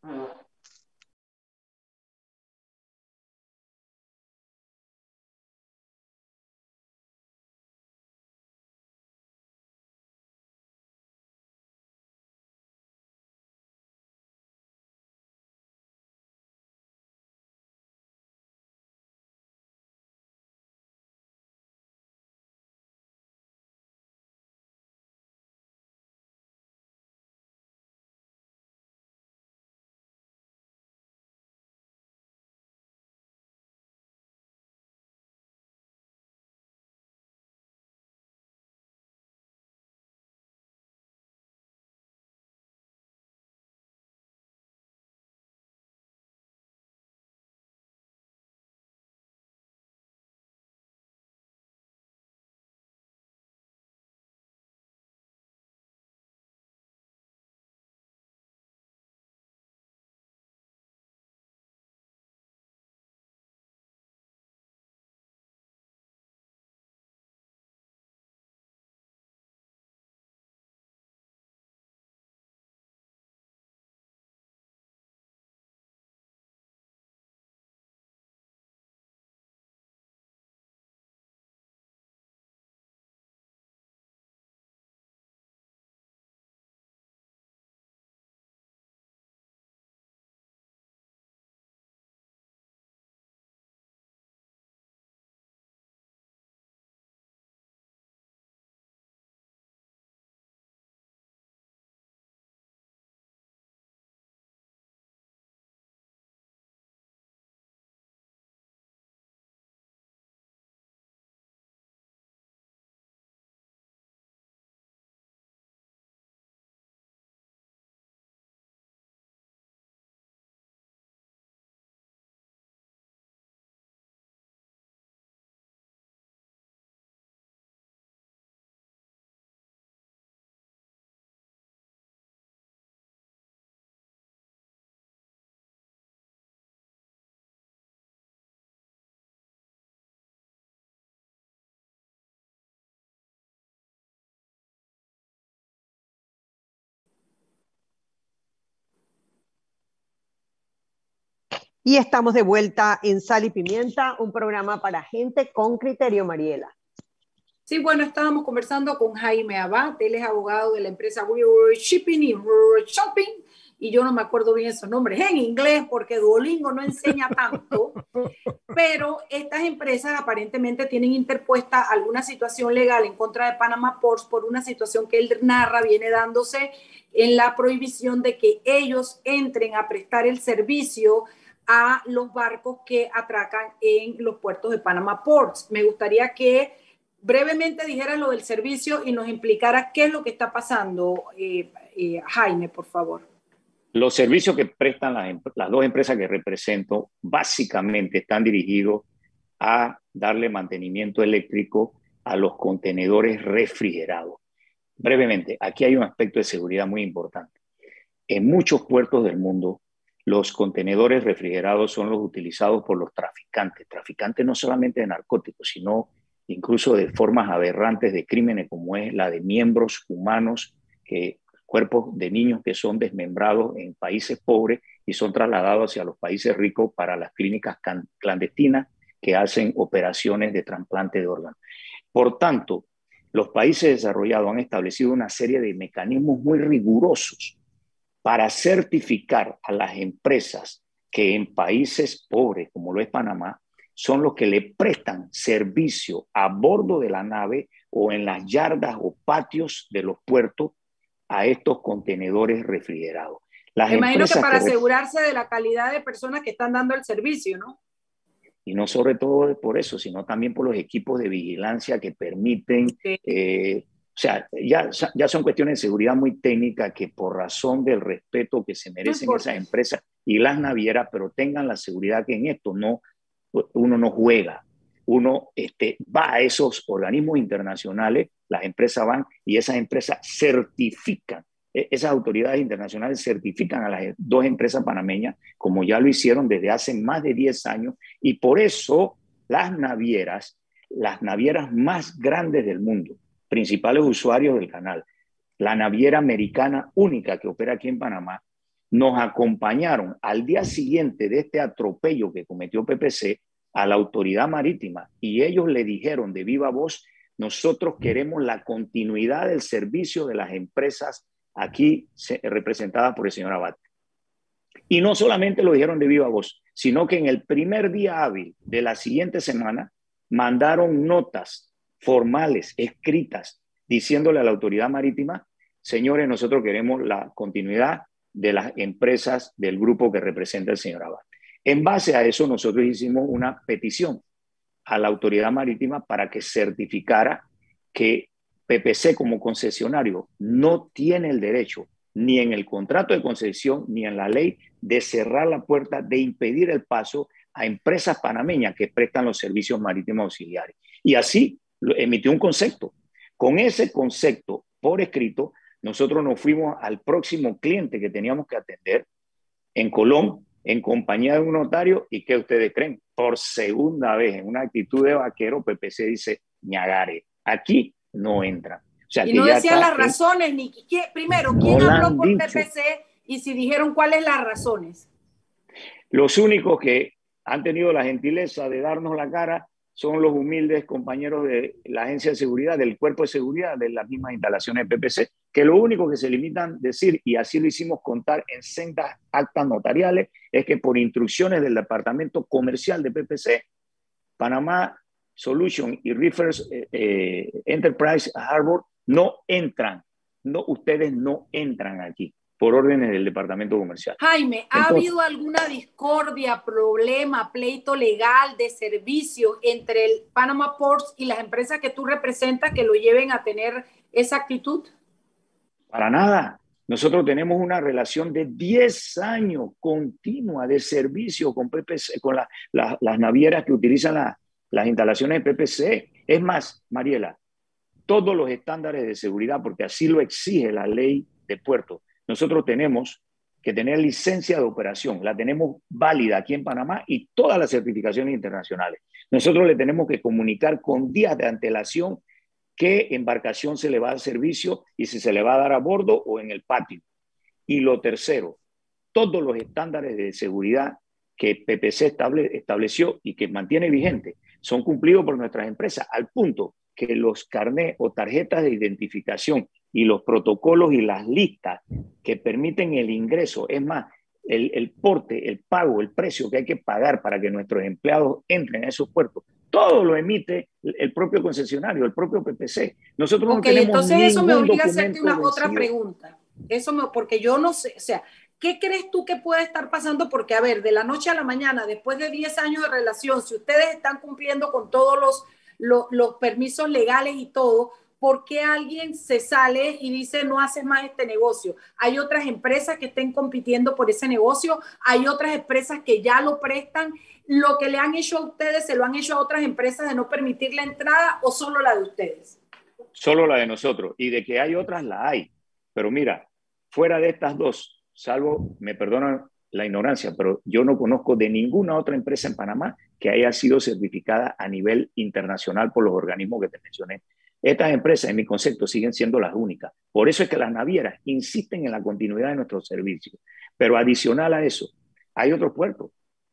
Y estamos de vuelta en Sal y Pimienta, un programa para gente con criterio, Mariela. Sí, bueno, estábamos conversando con Jaime Abad, él es abogado de la empresa Shipping y Shopping y yo no me acuerdo bien esos nombres en inglés porque Duolingo no enseña tanto, pero estas empresas aparentemente tienen interpuesta alguna situación legal en contra de Panama Ports por una situación que él narra viene dándose en la prohibición de que ellos entren a prestar el servicio a los barcos que atracan en los puertos de Panama Ports. Me gustaría que brevemente dijeras lo del servicio y nos implicara qué es lo que está pasando, eh, eh, Jaime, por favor. Los servicios que prestan las, las, dos empresas que represento básicamente están dirigidos a darle mantenimiento eléctrico a los contenedores refrigerados. Brevemente, aquí hay un aspecto de seguridad muy importante. En muchos puertos del mundo, los contenedores refrigerados son los utilizados por los traficantes, traficantes no solamente de narcóticos, sino incluso de formas aberrantes de crímenes como es la de miembros humanos que cuerpos de niños que son desmembrados en países pobres y son trasladados hacia los países ricos para las clínicas clandestinas que hacen operaciones de trasplante de órganos. Por tanto, los países desarrollados han establecido una serie de mecanismos muy rigurosos para certificar a las empresas que en países pobres, como lo es Panamá, son los que le prestan servicio a bordo de la nave o en las yardas o patios de los puertos a estos contenedores refrigerados. Las Me imagino que para asegurarse de la calidad de personas que están dando el servicio, ¿no? Y no sobre todo por eso, sino también por los equipos de vigilancia que permiten, eh, o sea, ya, ya son cuestiones de seguridad muy técnicas que por razón del respeto que se merecen esas empresas y las navieras, pero tengan la seguridad que en esto no, uno no juega, uno este, va a esos organismos internacionales las empresas van y esas empresas certifican, e, esas autoridades internacionales certifican a las dos empresas panameñas, como ya lo hicieron desde hace más de 10 años, y por eso las navieras, las navieras más grandes del mundo, principales usuarios del canal, la naviera americana única que opera aquí en Panamá, nos acompañaron al día siguiente de este atropello que cometió PPC a la autoridad marítima y ellos le dijeron de viva voz nosotros queremos la continuidad del servicio de las empresas aquí representadas por el señor Abad. Y no solamente lo dijeron de viva voz, sino que en el primer día hábil de la siguiente semana mandaron notas formales, escritas, diciéndole a la autoridad marítima, señores, nosotros queremos la continuidad de las empresas del grupo que representa el señor Abad. En base a eso, nosotros hicimos una petición a la autoridad marítima para que certificara que PPC como concesionario no tiene el derecho ni en el contrato de concesión ni en la ley de cerrar la puerta, de impedir el paso a empresas panameñas que prestan los servicios marítimos auxiliares. Y así emitió un concepto. Con ese concepto por escrito, nosotros nos fuimos al próximo cliente que teníamos que atender en Colón, en compañía de un notario, y ¿qué ustedes creen? por segunda vez en una actitud de vaquero, PPC dice, ñagare, aquí no entra. O sea, y no decían las razones, ni primero, ¿quién habló por PPC y si dijeron cuáles las razones? Los únicos que han tenido la gentileza de darnos la cara son los humildes compañeros de la Agencia de Seguridad, del Cuerpo de Seguridad de las mismas instalaciones de PPC, que lo único que se limitan a decir, y así lo hicimos contar en sendas actas notariales, es que por instrucciones del Departamento Comercial de PPC, Panamá Solution y Refers eh, eh, Enterprise Harbor no entran, no, ustedes no entran aquí por órdenes del departamento comercial. Jaime, ¿ha habido alguna discordia, problema, pleito legal de servicio entre el Panama Ports y las empresas que tú representas que lo lleven a tener esa actitud? Para nada. Nosotros tenemos una relación de 10 años continua de servicio con PPC, con las navieras que utilizan las instalaciones de PPC. Es más, Mariela, todos los estándares de seguridad, porque así lo exige la ley de puertos, nosotros tenemos que tener licencia de operación, la tenemos válida aquí en Panamá y todas las certificaciones internacionales. Nosotros le tenemos que comunicar con días de antelación qué embarcación se le va a dar servicio y si se le va a dar a bordo o en el patio. Y lo tercero, todos los estándares de seguridad que PPC estableció y que mantiene vigente son cumplidos por nuestras empresas, al punto que los carnés o tarjetas de identificación y los protocolos y las listas que permiten el ingreso, es más, el, porte, el pago, el precio que hay que pagar para que nuestros empleados entren a esos puertos, todo lo emite el propio concesionario, el propio PPC. Nosotros no tenemos entonces eso me obliga a hacerte una otra pregunta. Eso me, porque yo no sé, o sea, ¿qué crees tú que puede estar pasando? Porque, a ver, de la noche a la mañana, después de 10 años de relación, si ustedes están cumpliendo con todos los, los, los permisos legales y todo, ¿por qué alguien se sale y dice no haces más este negocio? Hay otras empresas que estén compitiendo por ese negocio, hay otras empresas que ya lo prestan. ¿Lo que le han hecho a ustedes se lo han hecho a otras empresas de no permitir la entrada o solo la de ustedes? Solo la de nosotros. Y de que hay otras, la hay. Pero mira, fuera de estas dos, salvo, me perdonan la ignorancia, pero yo no conozco de ninguna otra empresa en Panamá que haya sido certificada a nivel internacional por los organismos que te mencioné. Estas empresas, en mi concepto, siguen siendo las únicas. Por eso es que las navieras insisten en la continuidad de nuestros servicios. Pero adicional a eso, hay otros puertos,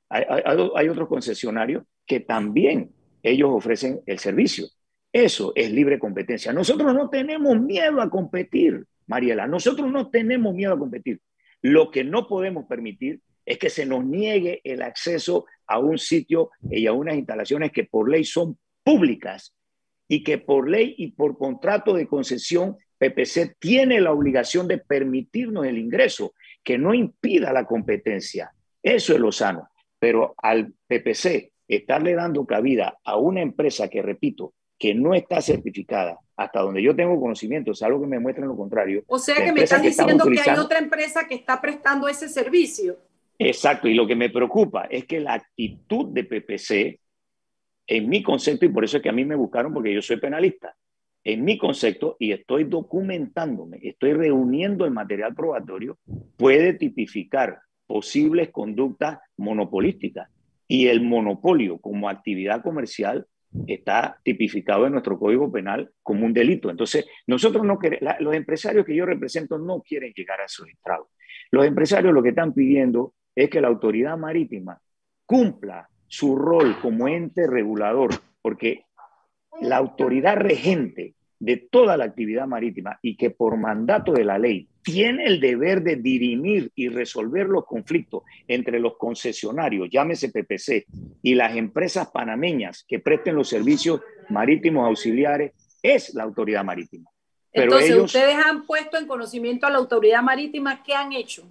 hay, otros concesionarios que también ellos ofrecen el servicio. Eso es libre competencia. Nosotros no tenemos miedo a competir, Mariela. Nosotros no tenemos miedo a competir. Lo que no podemos permitir es que se nos niegue el acceso a un sitio y a unas instalaciones que por ley son públicas y que por ley y por contrato de concesión PPC tiene la obligación de permitirnos el ingreso, que no impida la competencia. Eso es lo sano. Pero al PPC estarle dando cabida a una empresa que, repito, que no está certificada, hasta donde yo tengo conocimiento, es algo que me muestra lo contrario. O sea que me estás diciendo que hay otra empresa que está prestando ese servicio. Exacto, y lo que me preocupa es que la actitud de PPC en mi concepto, y por eso es que a mí me buscaron porque yo soy penalista, en mi concepto, y estoy documentándome, estoy reuniendo el material probatorio, puede tipificar posibles conductas monopolísticas. Y el monopolio como actividad comercial está tipificado en nuestro Código Penal como un delito. Entonces, nosotros no queremos, los empresarios que yo represento no quieren llegar a esos estragos. Los empresarios lo que están pidiendo es que la autoridad marítima cumpla su rol como ente regulador, porque la autoridad regente de toda la actividad marítima y que por mandato de la ley tiene el deber de dirimir y resolver los conflictos entre los concesionarios, llámese PPC, y las empresas panameñas que presten los servicios marítimos auxiliares, es la autoridad marítima. Pero Entonces, ustedes han puesto en conocimiento a la autoridad marítima, ¿qué han hecho?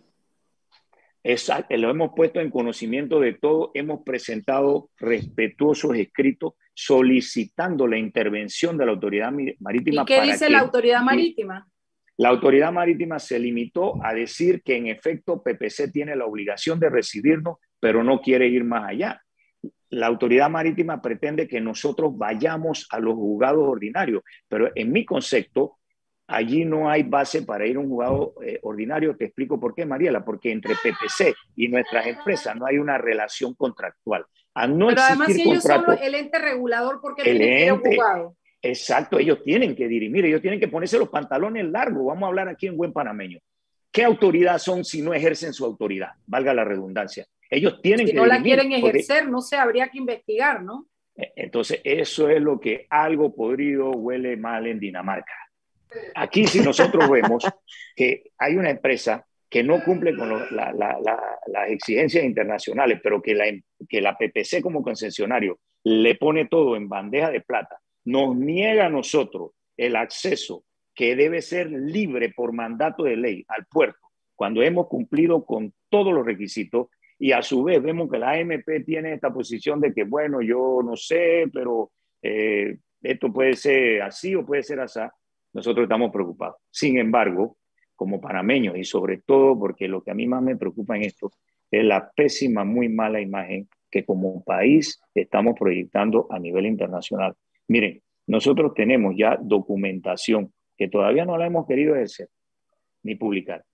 Exacto, lo hemos puesto en conocimiento de todo, hemos presentado respetuosos escritos solicitando la intervención de la autoridad marítima. ¿Y qué dice la autoridad marítima? La autoridad marítima se limitó a decir que en efecto PPC tiene la obligación de recibirnos, pero no quiere ir más allá. La autoridad marítima pretende que nosotros vayamos a los juzgados ordinarios, pero en mi concepto, allí no hay base para ir a un juzgado eh, ordinario. Te explico por qué, Mariela, porque entre PPC y nuestras empresas no hay una relación contractual. no Pero además, si ellos son el ente regulador, ¿por qué tienen que ir a un juzgado? Exacto, ellos tienen que dirimir, ellos tienen que ponerse los pantalones largos. Vamos a hablar aquí en buen panameño. ¿Qué autoridad son si no ejercen su autoridad? Valga la redundancia. Ellos tienen que. Si no la quieren ejercer, no sé, habría que investigar, ¿no? E, entonces, eso es lo que algo podrido huele mal en Dinamarca. Aquí si nosotros vemos que hay una empresa que no cumple con las exigencias internacionales, pero que la, que la PPC como concesionario le pone todo en bandeja de plata, nos niega a nosotros el acceso que debe ser libre por mandato de ley al puerto, cuando hemos cumplido con todos los requisitos y a su vez vemos que la AMP tiene esta posición de que, bueno, yo no sé, pero eh, esto puede ser así o puede ser así nosotros estamos preocupados. Sin embargo, como panameños y sobre todo porque lo que a mí más me preocupa en esto es la pésima, muy mala imagen que como país estamos proyectando a nivel internacional. Miren, nosotros tenemos ya documentación que todavía no la hemos querido ejercer ni publicar,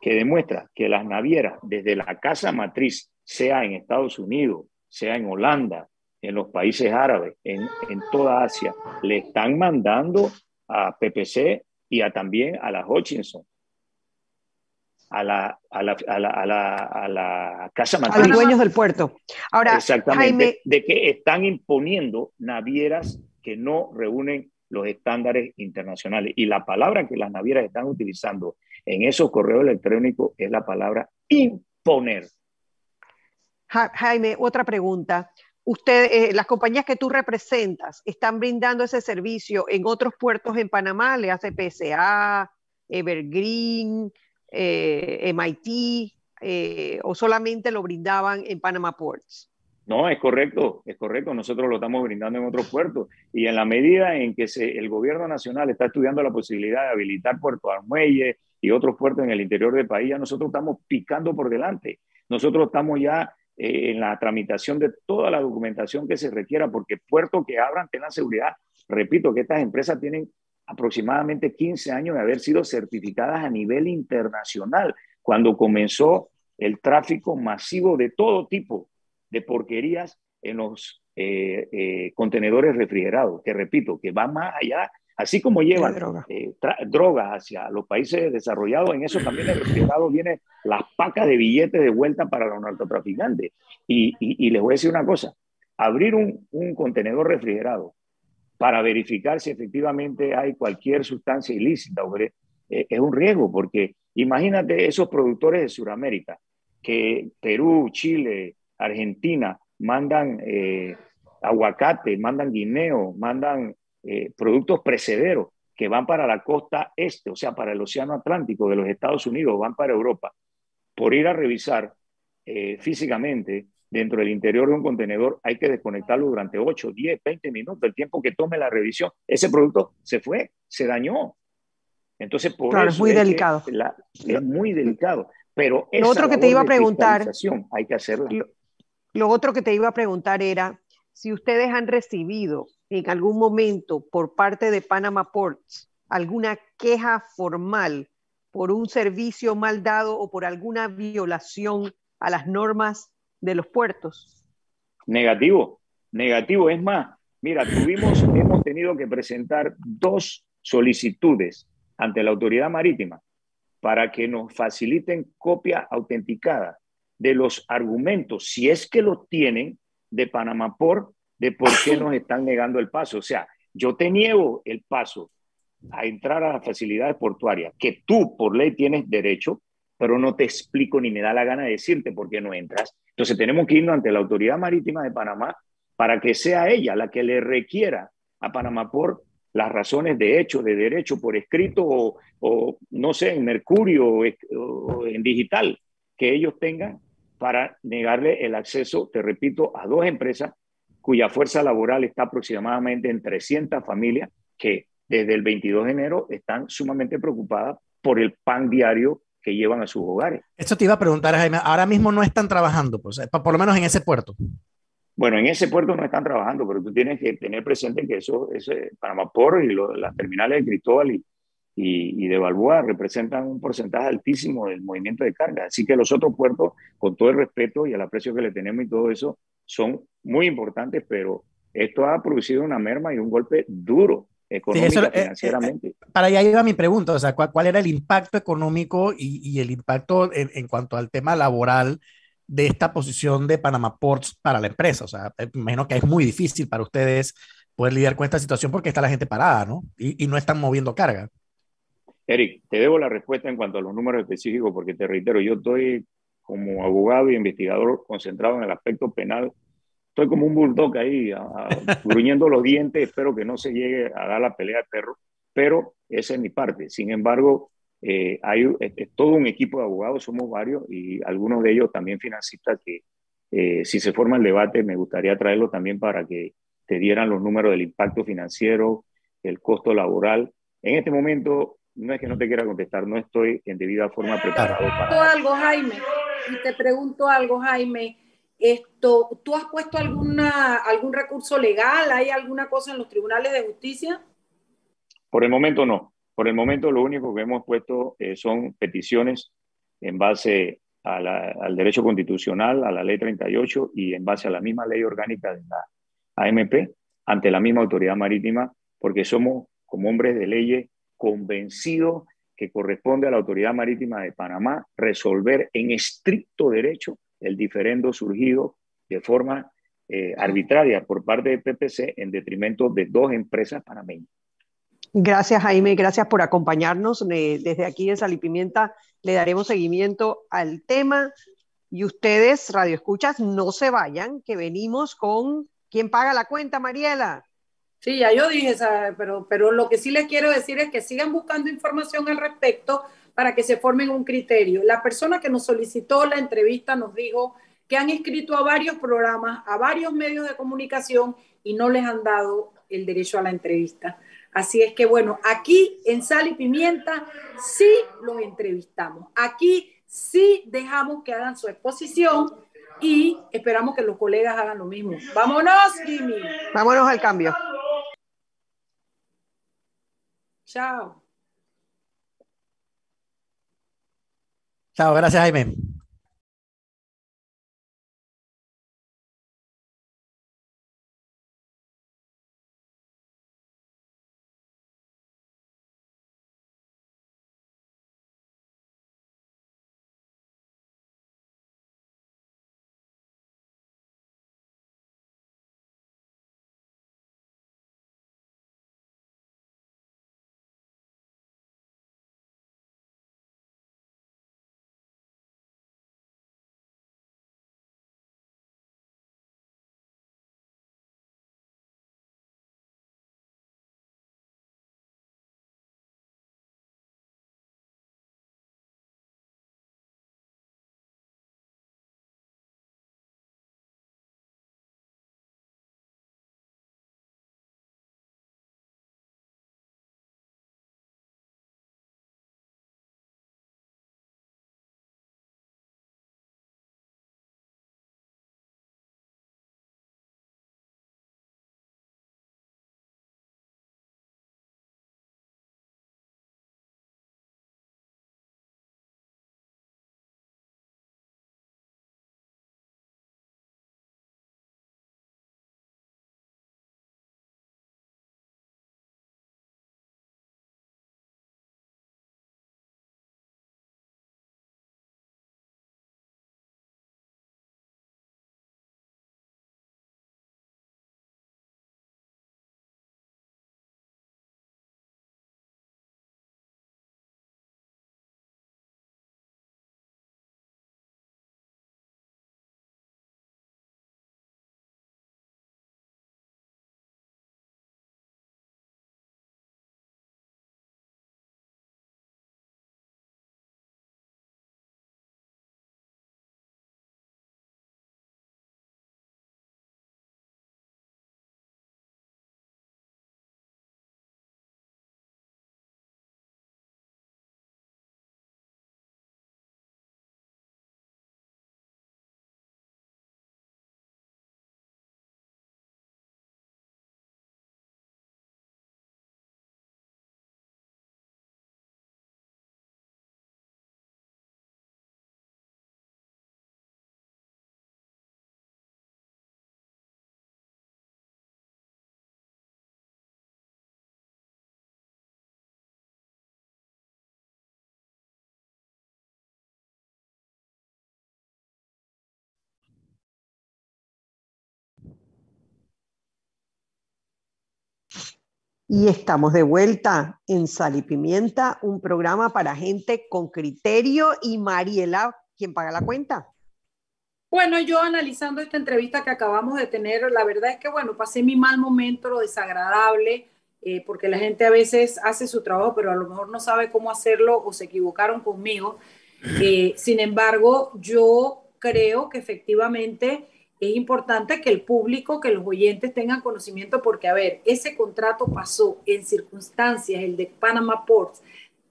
que demuestra que las navieras desde la casa matriz, sea en Estados Unidos, sea en Holanda, en los países árabes, en, en toda Asia, le están mandando a PPC y a, también a la Hutchinson, a la, a la, a la, a la, a la Casa A los dueños del puerto. Ahora, Exactamente, de que están imponiendo navieras que no reúnen los estándares internacionales. Y la palabra que las navieras están utilizando en esos correos electrónicos es la palabra imponer. Jaime, otra pregunta. Usted, eh, las compañías que tú representas, ¿están brindando ese servicio en otros puertos en Panamá? ¿Le hace PSA, Evergreen, eh, MIT, eh, o solamente lo brindaban en Panama Ports? No, es correcto, es correcto. Nosotros lo estamos brindando en otros puertos. Y en la medida en que el gobierno nacional está estudiando la posibilidad de habilitar Puerto Armuelle y otros puertos en el interior del país, nosotros estamos picando por delante. Nosotros estamos ya eh, en la tramitación de toda la documentación que se requiera, porque puertos que abran tengan seguridad. Repito que estas empresas tienen aproximadamente 15 años de haber sido certificadas a nivel internacional, cuando comenzó el tráfico masivo de todo tipo de porquerías en los eh, eh, contenedores refrigerados, que repito, que va más allá, así como llevan eh, drogas hacia los países desarrollados, en eso también el refrigerado viene las pacas de billetes de vuelta para los narcotraficantes. Y, y, les voy a decir una cosa, abrir un, un contenedor refrigerado para verificar si efectivamente hay cualquier sustancia ilícita, es un riesgo, porque imagínate esos productores de Sudamérica, que Perú, Chile, Argentina mandan eh, aguacate, mandan guineo, mandan eh, productos precederos que van para la costa este, o sea, para el Océano Atlántico de los Estados Unidos, van para Europa, por ir a revisar eh, físicamente dentro del interior de un contenedor, hay que desconectarlo durante 8, 10, 20 minutos, el tiempo que tome la revisión. Ese producto se fue, se dañó. Entonces, por claro, es muy delicado. es muy delicado. Pero lo otro que te iba a preguntar, hay que hacerlo. Lo otro que te iba a preguntar era si ustedes han recibido en algún momento por parte de Panama Ports alguna queja formal por un servicio mal dado o por alguna violación a las normas de los puertos. Negativo, negativo. Es más, mira, tuvimos, hemos tenido que presentar dos solicitudes ante la autoridad marítima para que nos faciliten copia autenticada de los argumentos, si es que los tienen, de Panamá por de por qué nos están negando el paso. O sea, yo te niego el paso a entrar a las facilidades portuarias, que tú por ley tienes derecho, pero no te explico ni me da la gana de decirte por qué no entras. Entonces tenemos que irnos ante la Autoridad Marítima de Panamá para que sea ella la que le requiera a Panamá por las razones de hecho, de derecho por escrito o, no sé, en Mercurio o en digital que ellos tengan para negarle el acceso, te repito, a dos empresas cuya fuerza laboral está aproximadamente en 300 familias que desde el 22 de enero están sumamente preocupadas por el pan diario que llevan a sus hogares. Esto te iba a preguntar, Jaime, ahora mismo no están trabajando, pues, por lo menos en ese puerto. Bueno, en ese puerto no están trabajando, pero tú tienes que tener presente que eso, ese Panamá Por y las terminales de Cristóbal y, y, de Balboa representan un porcentaje altísimo del movimiento de carga. Así que los otros puertos, con todo el respeto y el aprecio que le tenemos y todo eso, son muy importantes, pero esto ha producido una merma y un golpe duro económico, eh, financieramente. Eh, para allá iba mi pregunta, o sea, ¿cuál, era el impacto económico y, y el impacto en, en, cuanto al tema laboral de esta posición de Panama Ports para la empresa? O sea, eh, imagino que es muy difícil para ustedes poder lidiar con esta situación porque está la gente parada, ¿no? Y, y no están moviendo carga. Eric, te debo la respuesta en cuanto a los números específicos porque te reitero, yo estoy como abogado y investigador concentrado en el aspecto penal. Estoy como un bulldog ahí, gruñendo los dientes, espero que no se llegue a dar la pelea de perro, pero esa es mi parte. Sin embargo, eh, hay todo un equipo de abogados, somos varios y algunos de ellos también financistas que eh, si se forma el debate me gustaría traerlo también para que te dieran los números del impacto financiero, el costo laboral. En este momento no es que no te quiera contestar, no estoy en debida forma preparado para... algo, Jaime, y te pregunto algo, Jaime. Esto, ¿Tú has puesto alguna, algún recurso legal? ¿Hay alguna cosa en los tribunales de justicia? Por el momento no. Por el momento lo único que hemos puesto eh, son peticiones en base al derecho constitucional, a la ley 38 y en base a la misma ley orgánica de la AMP ante la misma autoridad marítima, porque somos como hombres de leyes convencido que corresponde a la Autoridad Marítima de Panamá resolver en estricto derecho el diferendo surgido de forma eh, arbitraria por parte de PPC en detrimento de dos empresas panameñas. Gracias, Jaime. Gracias por acompañarnos. Desde aquí en Salipimienta le daremos seguimiento al tema. Y ustedes, Radio Escuchas, no se vayan, que venimos con ¿Quién paga la cuenta, Mariela? Sí, ya yo dije, pero, pero lo que sí les quiero decir es que sigan buscando información al respecto para que se formen un criterio. La persona que nos solicitó la entrevista nos dijo que han escrito a varios programas, a varios medios de comunicación y no les han dado el derecho a la entrevista. Así es que bueno, aquí en Sal y Pimienta sí los entrevistamos. Aquí sí dejamos que hagan su exposición y esperamos que los colegas hagan lo mismo. Vámonos, Jimmy. Vámonos al cambio. Chao. Chao, gracias Jaime. Y estamos de vuelta en Sal y Pimienta, un programa para gente con criterio. Y Mariela, ¿quién paga la cuenta? Bueno, yo analizando esta entrevista que acabamos de tener, la verdad es que, bueno, pasé mi mal momento, lo desagradable, eh, porque la gente a veces hace su trabajo, pero a lo mejor no sabe cómo hacerlo o se equivocaron conmigo. Eh, sin embargo, yo creo que efectivamente es importante que el público, que los oyentes tengan conocimiento porque, a ver, ese contrato pasó en circunstancias, el de Panama Ports,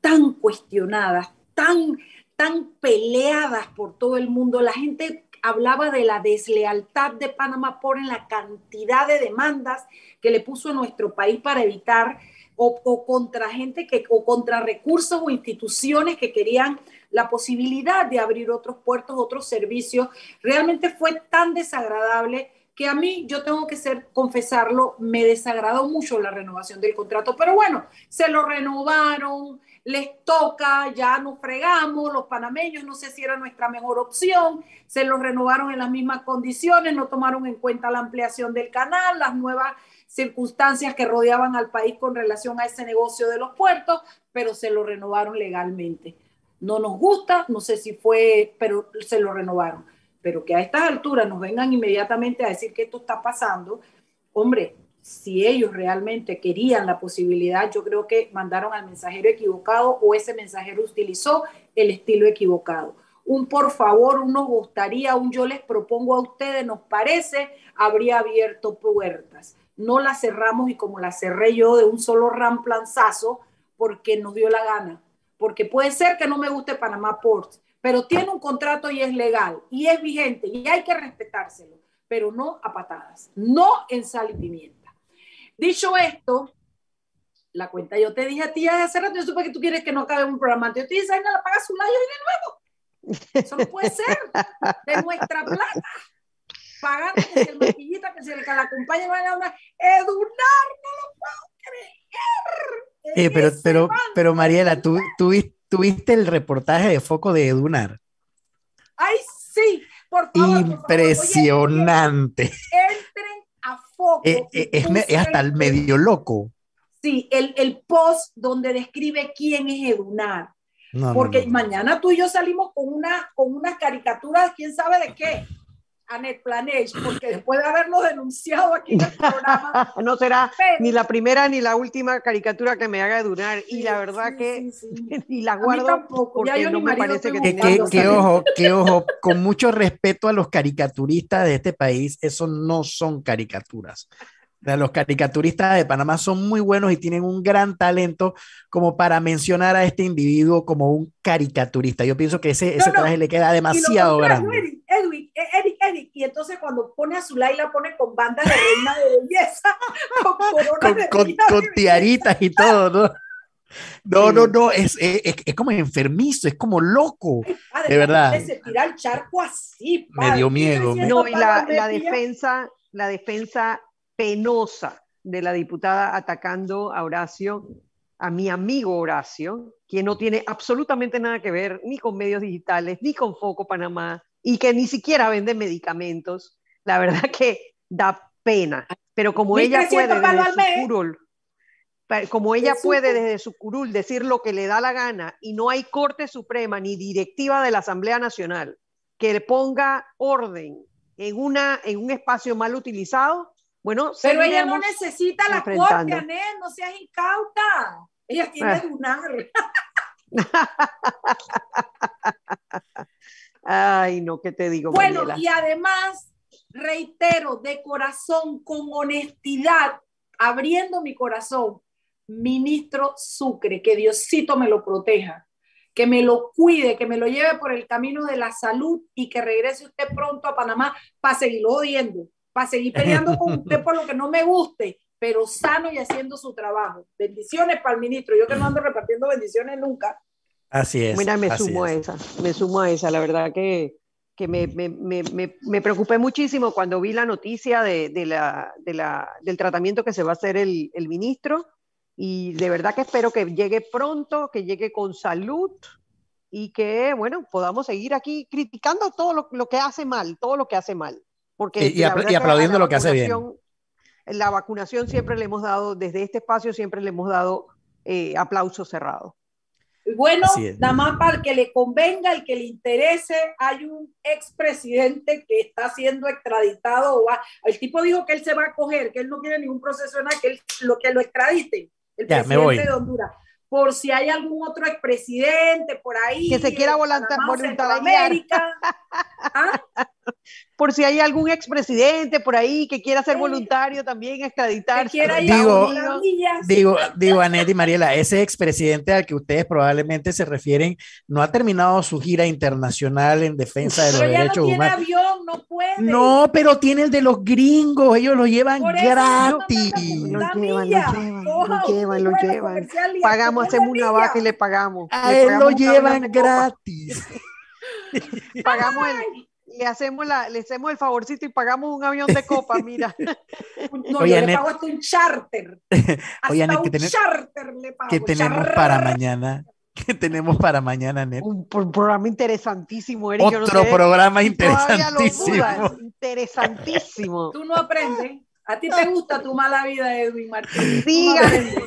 tan cuestionadas, tan, tan peleadas por todo el mundo. La gente hablaba de la deslealtad de Panama Ports en la cantidad de demandas que le puso a nuestro país para evitar o, contra gente que, o contra recursos o instituciones que querían la posibilidad de abrir otros puertos, otros servicios. Realmente fue tan desagradable que a mí, yo tengo que ser, confesarlo, me desagradó mucho la renovación del contrato, pero bueno, se lo renovaron, les toca, ya nos fregamos, los panameños, no sé si era nuestra mejor opción, se lo renovaron en las mismas condiciones, no tomaron en cuenta la ampliación del canal, las nuevas circunstancias que rodeaban al país con relación a ese negocio de los puertos, pero se lo renovaron legalmente. No nos gusta, no sé si fue, pero se lo renovaron pero que a estas alturas nos vengan inmediatamente a decir que esto está pasando, hombre, si ellos realmente querían la posibilidad, yo creo que mandaron al mensajero equivocado o ese mensajero utilizó el estilo equivocado. Un por favor, un nos gustaría, un yo les propongo a ustedes, nos parece, habría abierto puertas. No la cerramos y como la cerré yo de un solo ramplanzazo porque nos dio la gana. Porque puede ser que no me guste Panamá Ports, pero tiene un contrato y es legal y es vigente y hay que respetárselo, pero no a patadas, no en sal y pimienta. Dicho esto, la cuenta yo te dije a ti hace rato, yo supe que tú quieres que no acabe un programa, yo te dije, no la pagas un año y de nuevo. Eso no puede ser de nuestra plata. Pagando que el maquillita, que si el que la acompaña a una edunar, no lo puedo creer. Eh, pero, pero, pero Mariela, tú, tú, ¿Tuviste el reportaje de Foco de Edunar? ¡Ay, sí! Por favor, Impresionante. entren a Foco. Eh, eh, es, hasta el medio loco. Sí, el, el, post donde describe quién es Edunar. Porque mañana tú y yo salimos con, una, con unas caricaturas, quién sabe de qué. Anet Planage, porque después de haberlo denunciado aquí en el programa. no será ni la primera ni la última caricatura que me haga durar. y la verdad que ni la guardo porque no me parece que tiene que, ojo, que ojo, con mucho respeto a los caricaturistas de este país, eso no son caricaturas. Los caricaturistas de Panamá son muy buenos y tienen un gran talento como para mencionar a este individuo como un caricaturista. Yo pienso que ese, ese traje le queda demasiado grande. Edwin, eh, Eric, Eric, y entonces cuando pone a Zulay la pone con banda de reina de belleza, con, con, tiaritas y todo, ¿no? No, no, no, es, es, es, como enfermizo, es como loco, de verdad. Se tira el charco así. Me dio miedo. No, y la, la defensa, la defensa penosa de la diputada atacando a Horacio, a mi amigo Horacio, quien no tiene absolutamente nada que ver ni con medios digitales, ni con Foco Panamá, y que ni siquiera vende medicamentos. La verdad que da pena. Pero como ella puede desde su curul, como ella puede desde su curul decir lo que le da la gana y no hay Corte Suprema ni directiva de la Asamblea Nacional que le ponga orden en, una, en un espacio mal utilizado, bueno, pero ella no necesita la corte, Anel, no seas incauta. Ella tiene ah. lunar. Ay, no, ¿qué te digo? Bueno, y además, reitero, de corazón, con honestidad, abriendo mi corazón, ministro Sucre, que Diosito me lo proteja, que me lo cuide, que me lo lleve por el camino de la salud y que regrese usted pronto a Panamá para seguirlo odiando, para seguir peleando con usted por lo que no me guste, pero sano y haciendo su trabajo. Bendiciones para el ministro. Yo que no ando repartiendo bendiciones nunca. Así es. Mira, me sumo a esa, me sumo a esa. La verdad que, que me, me, me, me, preocupé muchísimo cuando vi la noticia de, de la, de la, del tratamiento que se va a hacer el, el, ministro y de verdad que espero que llegue pronto, que llegue con salud y que, bueno, podamos seguir aquí criticando todo lo, lo que hace mal, todo lo que hace mal. Porque y, y aplaudiendo lo que hace bien. La vacunación siempre le hemos dado, desde este espacio siempre le hemos dado eh, aplauso cerrado. Bueno, nada más para que le convenga y que le interese, hay un expresidente que está siendo extraditado. El tipo dijo que él se va a coger, que él no quiere ningún proceso nada, que, él, lo, que lo extraditen. El presidente de Honduras. Por si hay algún otro expresidente por ahí. Que se quiera voluntariar. ¿Ah? Por si hay algún expresidente por ahí que quiera ser voluntario también extraditar. Digo, digo, digo, Anet y Mariela, ese expresidente al que ustedes probablemente se refieren no ha terminado su gira internacional en defensa de los derechos no tiene Avión, no puede. No, pero tiene el de los gringos, ellos lo llevan gratis. Lo llevan, lo llevan, lo llevan, Pagamos, hacemos una vaca y le pagamos. A él lo llevan gratis. pagamos el le hacemos, la, le hacemos el favorcito y pagamos un avión de copa, mira. no, Oye, yo le pago hasta un charter. Oye, un que charter le pago. ¿Qué tenemos para mañana? ¿Qué tenemos para mañana, Net? Un, programa interesantísimo, Eric. Otro programa interesantísimo. interesantísimo. Tú no aprendes. A ti te gusta tu mala vida, Edwin Martínez. Síganos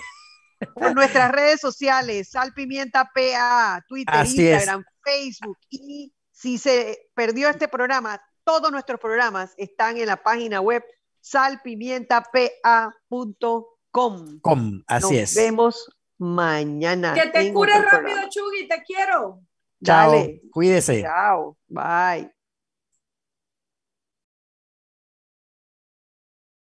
por nuestras redes sociales, Sal Pimienta PA, Twitter, Instagram, Facebook. Y si se perdió este programa, todos nuestros programas están en la página web salpimientapa.com. Com, así es. Nos vemos mañana. Que te cures rápido, Chugui, te quiero. Chao, cuídese. Chao, bye.